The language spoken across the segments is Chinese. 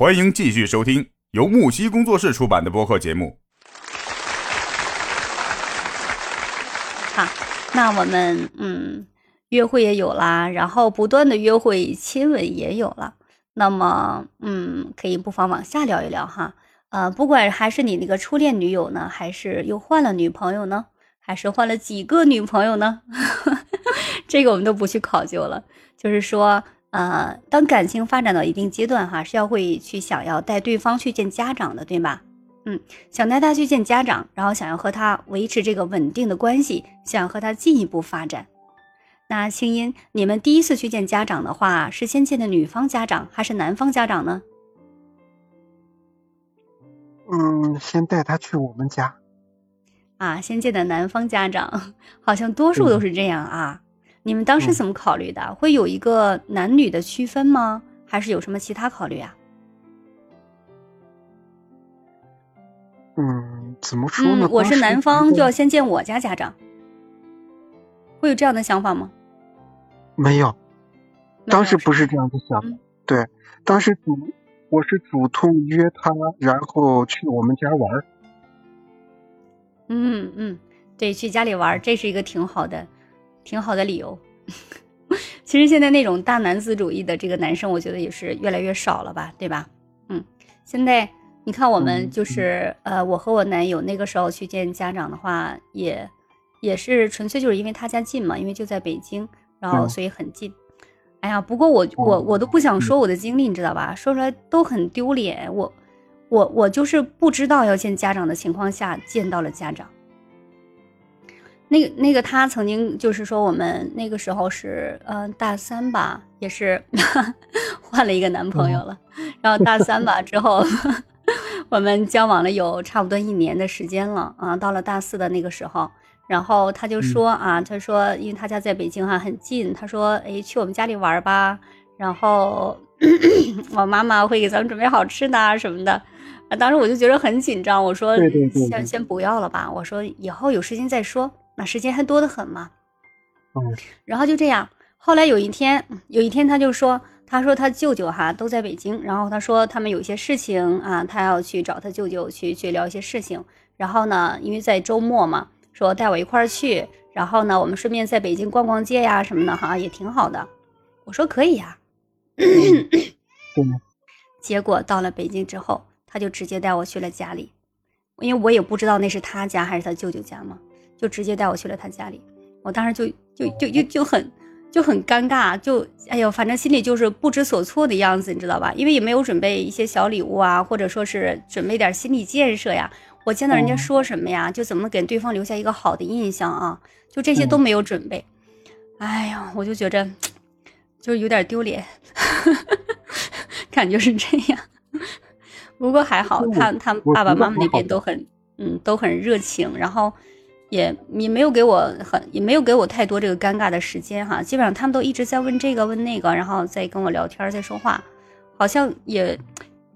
欢迎继续收听由木西工作室出版的播客节目。好，那我们嗯，约会也有啦，然后不断的约会、亲吻也有了。那么嗯，可以不妨往下聊一聊哈。呃，不管还是你那个初恋女友呢，还是又换了女朋友呢，还是换了几个女朋友呢？这个我们都不去考究了。就是说。呃，当感情发展到一定阶段，哈，是要会去想要带对方去见家长的，对吧？嗯，想带他去见家长，然后想要和他维持这个稳定的关系，想和他进一步发展。那青音，你们第一次去见家长的话，是先见的女方家长还是男方家长呢？嗯，先带他去我们家。啊，先见的男方家长，好像多数都是这样啊。你们当时怎么考虑的？会有一个男女的区分吗？还是有什么其他考虑啊？嗯，怎么说呢？我是男方，就要先见我家家长，会有这样的想法吗？没有，当时不是这样的想。对，当时主我是主动约他，然后去我们家玩。嗯嗯，对，去家里玩，这是一个挺好的。挺好的理由，其实现在那种大男子主义的这个男生，我觉得也是越来越少了吧，对吧？嗯，现在你看我们就是呃，我和我男友那个时候去见家长的话，也也是纯粹就是因为他家近嘛，因为就在北京，然后所以很近。哎呀，不过我我我都不想说我的经历，你知道吧？说出来都很丢脸。我我我就是不知道要见家长的情况下见到了家长。那个那个他曾经就是说我们那个时候是嗯大三吧，也是 换了一个男朋友了，然后大三吧之后，我们交往了有差不多一年的时间了啊，到了大四的那个时候，然后他就说啊，他说因为他家在北京哈很近，他说哎去我们家里玩吧，然后 我妈妈会给咱们准备好吃的什么的，啊当时我就觉得很紧张，我说先先不要了吧，我说以后有时间再说。那时间还多得很嘛，嗯，然后就这样。后来有一天，有一天他就说，他说他舅舅哈都在北京，然后他说他们有些事情啊，他要去找他舅舅去去聊一些事情。然后呢，因为在周末嘛，说带我一块儿去，然后呢，我们顺便在北京逛逛街呀什么的哈，也挺好的。我说可以呀。结果到了北京之后，他就直接带我去了家里，因为我也不知道那是他家还是他舅舅家嘛。就直接带我去了他家里，我当时就就就就就很就很尴尬，就哎呦，反正心里就是不知所措的样子，你知道吧？因为也没有准备一些小礼物啊，或者说是准备点心理建设呀。我见到人家说什么呀，就怎么给对方留下一个好的印象啊？就这些都没有准备。哎呀，我就觉着就有点丢脸，感觉是这样。不过还好，他他爸爸妈妈那边都很嗯都很热情，然后。也也没有给我很也没有给我太多这个尴尬的时间哈，基本上他们都一直在问这个问那个，然后再跟我聊天在说话，好像也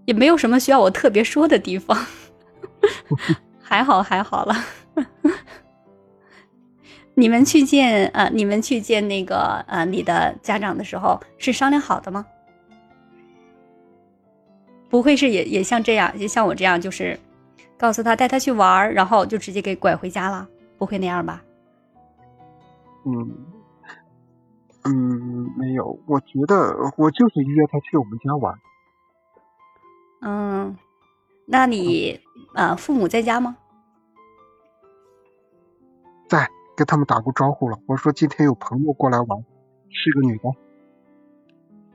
也没有什么需要我特别说的地方，还好还好了。你们去见呃，你们去见那个呃你的家长的时候是商量好的吗？不会是也也像这样，也像我这样，就是告诉他带他去玩，然后就直接给拐回家了。不会那样吧？嗯嗯，没有，我觉得我就是约他去我们家玩。嗯，那你啊，父母在家吗？在，跟他们打过招呼了。我说今天有朋友过来玩，是个女的。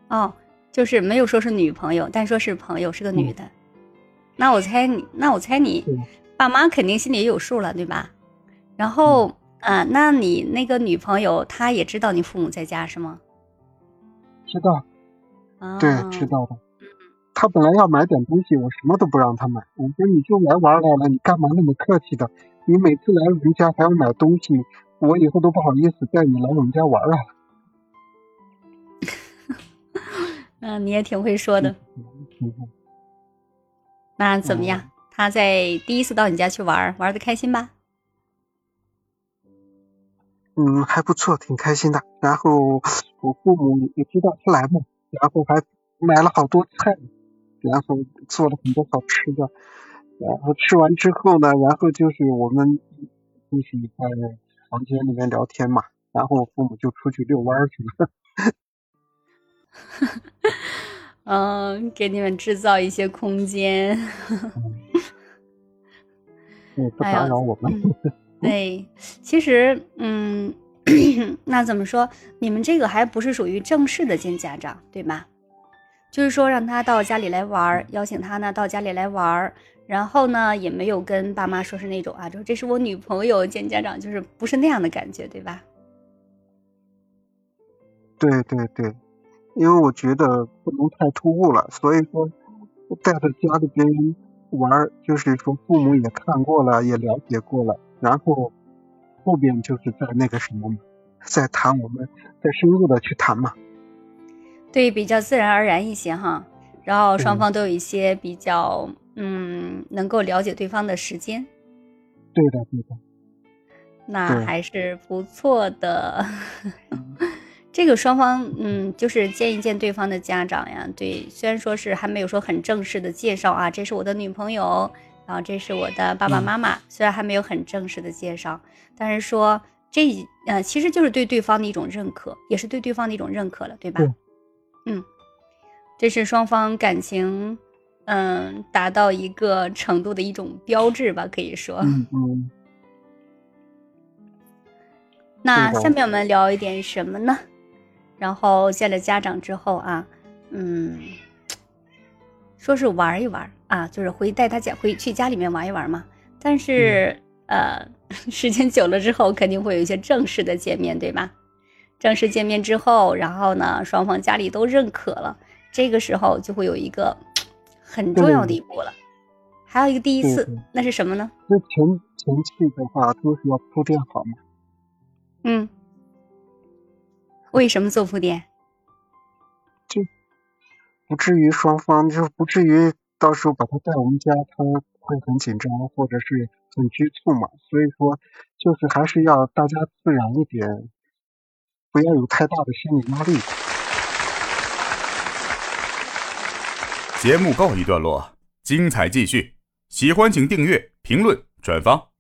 哦，就是没有说是女朋友，但说是朋友，是个女的。那我猜你，那我猜你爸妈肯定心里也有数了，对吧？然后，啊，那你那个女朋友她也知道你父母在家是吗？知道，对，知道的。他本来要买点东西，我什么都不让他买。我说你就来玩来了，你干嘛那么客气的？你每次来我们家还要买东西，我以后都不好意思带你来我们家玩了。嗯，你也挺会说的。那怎么样？他在第一次到你家去玩，玩的开心吧？嗯，还不错，挺开心的。然后我父母也知道他来嘛，然后还买了好多菜。然后做了很多好吃的，然后吃完之后呢，然后就是我们一起在房间里面聊天嘛，然后我父母就出去遛弯去了。嗯，给你们制造一些空间。嗯，不打扰我们。对，其实，嗯，那怎么说？你们这个还不是属于正式的见家长，对吧？就是说让他到家里来玩儿，邀请他呢到家里来玩儿，然后呢也没有跟爸妈说是那种啊，就这是我女朋友见家长，就是不是那样的感觉，对吧？对对对，因为我觉得不能太突兀了，所以说带着家里边玩儿，就是说父母也看过了，也了解过了，然后后边就是在那个什么，再谈我们再深入的去谈嘛。对，比较自然而然一些哈，然后双方都有一些比较嗯能够了解对方的时间。对的，对的。那还是不错的。这个双方嗯，就是见一见对方的家长呀。对，虽然说是还没有说很正式的介绍啊，这是我的女朋友，然后这是我的爸爸妈妈，虽然还没有很正式的介绍，但是说这呃，其实就是对对方的一种认可，也是对对方的一种认可了，对吧？嗯，这是双方感情，嗯，达到一个程度的一种标志吧，可以说。嗯嗯。那下面我们聊一点什么呢？然后见了家长之后啊，嗯，说是玩一玩啊，就是回带他家回去家里面玩一玩嘛。但是呃，时间久了之后，肯定会有一些正式的见面对吧？正式见面之后，然后呢，双方家里都认可了，这个时候就会有一个很重要的一步了，还有一个第一次，那是什么呢？那前前期的话都是要铺垫好嘛。嗯，为什么做铺垫？就不至于双方就不至于到时候把他带我们家，他会很紧张或者是很拘促嘛。所以说，就是还是要大家自然一点。不要有太大的心理压力。节目告一段落，精彩继续。喜欢请订阅、评论、转发。